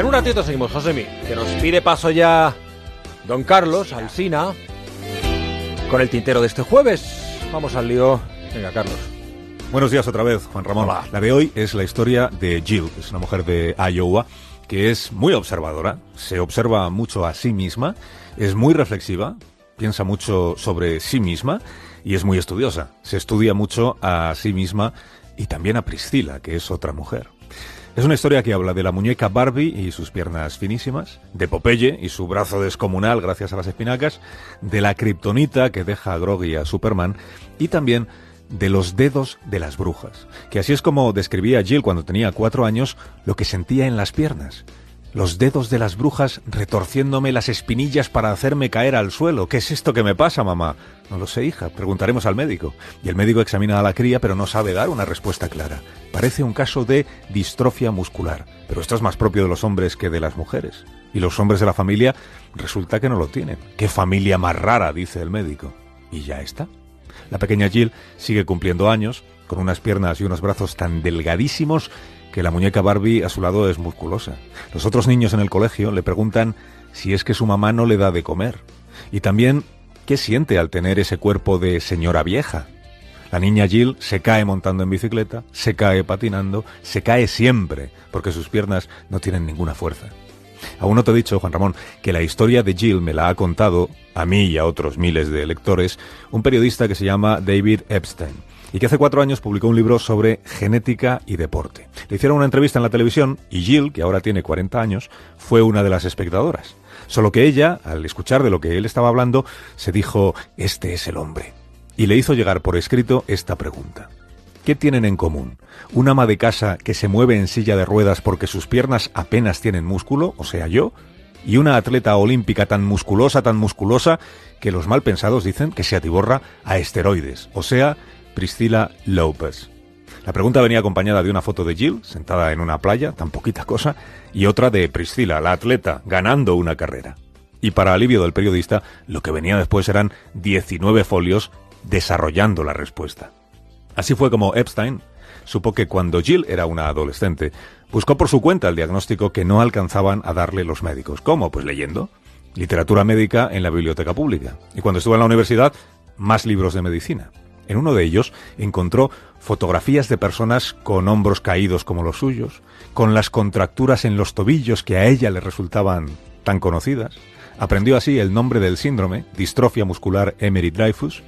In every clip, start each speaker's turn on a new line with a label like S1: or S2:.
S1: En un ratito seguimos, Josemi, que nos pide paso ya don Carlos Alsina con el tintero de este jueves. Vamos al lío. Venga, Carlos.
S2: Buenos días otra vez, Juan Ramón.
S1: Hola.
S2: La de hoy es la historia de Jill, es una mujer de Iowa que es muy observadora, se observa mucho a sí misma, es muy reflexiva, piensa mucho sobre sí misma y es muy estudiosa. Se estudia mucho a sí misma y también a Priscila, que es otra mujer. Es una historia que habla de la muñeca Barbie y sus piernas finísimas, de Popeye y su brazo descomunal gracias a las espinacas, de la kriptonita que deja a Groggy a Superman y también de los dedos de las brujas, que así es como describía Jill cuando tenía cuatro años lo que sentía en las piernas. Los dedos de las brujas retorciéndome las espinillas para hacerme caer al suelo. ¿Qué es esto que me pasa, mamá? No lo sé, hija. Preguntaremos al médico. Y el médico examina a la cría, pero no sabe dar una respuesta clara. Parece un caso de distrofia muscular. Pero esto es más propio de los hombres que de las mujeres. Y los hombres de la familia resulta que no lo tienen. ¡Qué familia más rara! dice el médico. Y ya está. La pequeña Jill sigue cumpliendo años, con unas piernas y unos brazos tan delgadísimos que la muñeca Barbie a su lado es musculosa. Los otros niños en el colegio le preguntan si es que su mamá no le da de comer. Y también qué siente al tener ese cuerpo de señora vieja. La niña Jill se cae montando en bicicleta, se cae patinando, se cae siempre, porque sus piernas no tienen ninguna fuerza. Aún no te he dicho, Juan Ramón, que la historia de Jill me la ha contado, a mí y a otros miles de lectores, un periodista que se llama David Epstein, y que hace cuatro años publicó un libro sobre genética y deporte. Le hicieron una entrevista en la televisión y Jill, que ahora tiene 40 años, fue una de las espectadoras. Solo que ella, al escuchar de lo que él estaba hablando, se dijo, este es el hombre. Y le hizo llegar por escrito esta pregunta. ¿Qué tienen en común? ¿Un ama de casa que se mueve en silla de ruedas porque sus piernas apenas tienen músculo, o sea, yo? ¿Y una atleta olímpica tan musculosa, tan musculosa, que los mal pensados dicen que se atiborra a esteroides, o sea, Priscila Lopez? La pregunta venía acompañada de una foto de Jill, sentada en una playa, tan poquita cosa, y otra de Priscila, la atleta, ganando una carrera. Y para alivio del periodista, lo que venía después eran 19 folios desarrollando la respuesta. Así fue como Epstein supo que cuando Jill era una adolescente, buscó por su cuenta el diagnóstico que no alcanzaban a darle los médicos. ¿Cómo? Pues leyendo literatura médica en la biblioteca pública. Y cuando estuvo en la universidad, más libros de medicina. En uno de ellos encontró fotografías de personas con hombros caídos como los suyos, con las contracturas en los tobillos que a ella le resultaban tan conocidas. Aprendió así el nombre del síndrome, distrofia muscular Emery Dreyfus,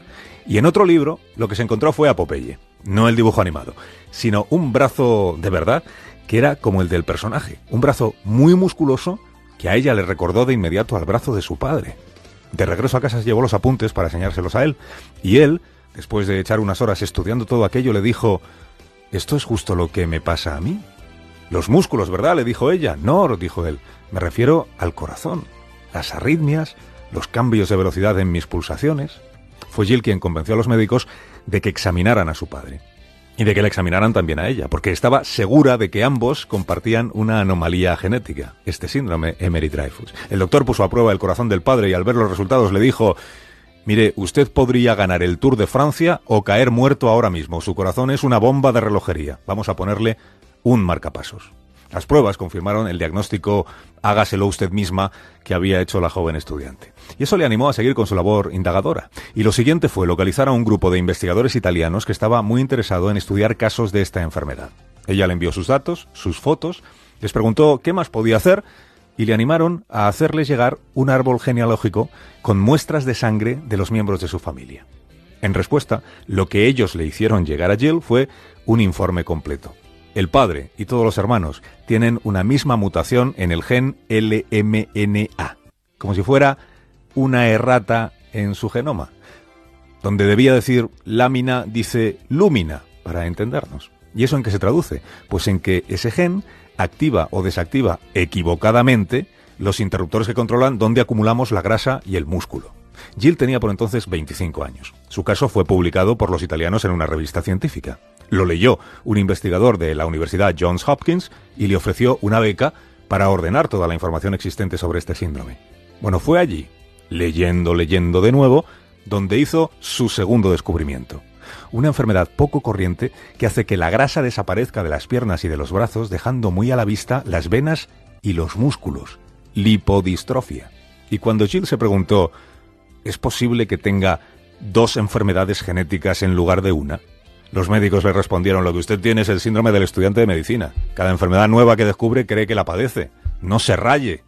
S2: y en otro libro lo que se encontró fue a no el dibujo animado, sino un brazo de verdad que era como el del personaje, un brazo muy musculoso que a ella le recordó de inmediato al brazo de su padre. De regreso a casa llevó los apuntes para enseñárselos a él, y él, después de echar unas horas estudiando todo aquello, le dijo, ¿esto es justo lo que me pasa a mí? Los músculos, ¿verdad? le dijo ella. No, dijo él, me refiero al corazón, las arritmias, los cambios de velocidad en mis pulsaciones. Fue Jill quien convenció a los médicos de que examinaran a su padre y de que le examinaran también a ella, porque estaba segura de que ambos compartían una anomalía genética, este síndrome Emery Dreyfus. El doctor puso a prueba el corazón del padre y al ver los resultados le dijo, mire, usted podría ganar el Tour de Francia o caer muerto ahora mismo. Su corazón es una bomba de relojería. Vamos a ponerle un marcapasos. Las pruebas confirmaron el diagnóstico hágaselo usted misma que había hecho la joven estudiante. Y eso le animó a seguir con su labor indagadora. Y lo siguiente fue localizar a un grupo de investigadores italianos que estaba muy interesado en estudiar casos de esta enfermedad. Ella le envió sus datos, sus fotos, les preguntó qué más podía hacer y le animaron a hacerles llegar un árbol genealógico con muestras de sangre de los miembros de su familia. En respuesta, lo que ellos le hicieron llegar a Jill fue un informe completo. El padre y todos los hermanos tienen una misma mutación en el gen LMNA, como si fuera una errata en su genoma. Donde debía decir lámina, dice lúmina, para entendernos. ¿Y eso en qué se traduce? Pues en que ese gen activa o desactiva equivocadamente los interruptores que controlan dónde acumulamos la grasa y el músculo. Jill tenía por entonces 25 años. Su caso fue publicado por los italianos en una revista científica. Lo leyó un investigador de la Universidad Johns Hopkins y le ofreció una beca para ordenar toda la información existente sobre este síndrome. Bueno, fue allí, leyendo, leyendo de nuevo, donde hizo su segundo descubrimiento. Una enfermedad poco corriente que hace que la grasa desaparezca de las piernas y de los brazos, dejando muy a la vista las venas y los músculos, lipodistrofia. Y cuando Jill se preguntó, ¿es posible que tenga dos enfermedades genéticas en lugar de una? Los médicos le respondieron, lo que usted tiene es el síndrome del estudiante de medicina. Cada enfermedad nueva que descubre cree que la padece. No se raye.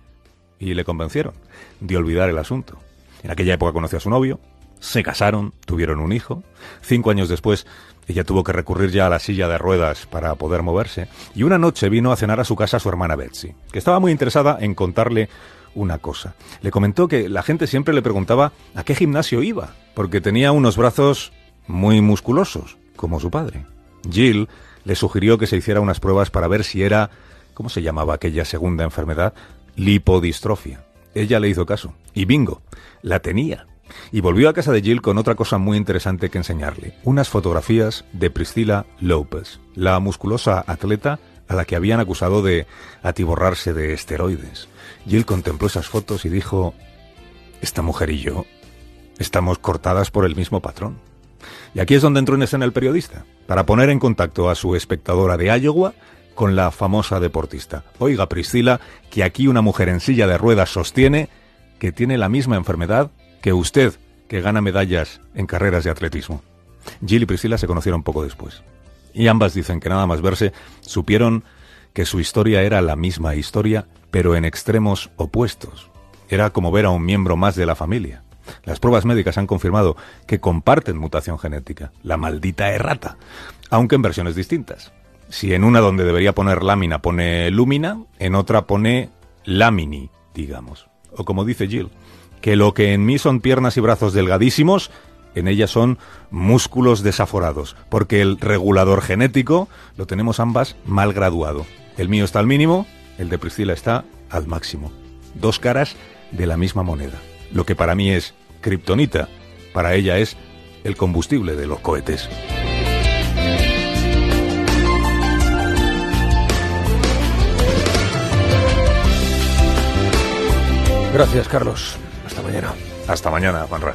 S2: Y le convencieron de olvidar el asunto. En aquella época conoció a su novio, se casaron, tuvieron un hijo. Cinco años después, ella tuvo que recurrir ya a la silla de ruedas para poder moverse. Y una noche vino a cenar a su casa su hermana Betsy, que estaba muy interesada en contarle una cosa. Le comentó que la gente siempre le preguntaba a qué gimnasio iba, porque tenía unos brazos muy musculosos como su padre. Jill le sugirió que se hiciera unas pruebas para ver si era, ¿cómo se llamaba aquella segunda enfermedad? Lipodistrofia. Ella le hizo caso. Y bingo, la tenía. Y volvió a casa de Jill con otra cosa muy interesante que enseñarle. Unas fotografías de Priscilla Lopez, la musculosa atleta a la que habían acusado de atiborrarse de esteroides. Jill contempló esas fotos y dijo, esta mujer y yo estamos cortadas por el mismo patrón. Y aquí es donde entró en escena el periodista, para poner en contacto a su espectadora de Iowa con la famosa deportista. Oiga, Priscila, que aquí una mujer en silla de ruedas sostiene que tiene la misma enfermedad que usted, que gana medallas en carreras de atletismo. Jill y Priscila se conocieron poco después. Y ambas dicen que nada más verse, supieron que su historia era la misma historia, pero en extremos opuestos. Era como ver a un miembro más de la familia. Las pruebas médicas han confirmado que comparten mutación genética, la maldita errata, aunque en versiones distintas. Si en una donde debería poner lámina pone lúmina, en otra pone lamini, digamos. O como dice Jill, que lo que en mí son piernas y brazos delgadísimos, en ella son músculos desaforados, porque el regulador genético lo tenemos ambas mal graduado. El mío está al mínimo, el de Priscila está al máximo. Dos caras de la misma moneda. Lo que para mí es kriptonita, para ella es el combustible de los cohetes.
S1: Gracias, Carlos. Hasta mañana.
S2: Hasta mañana, Juanra.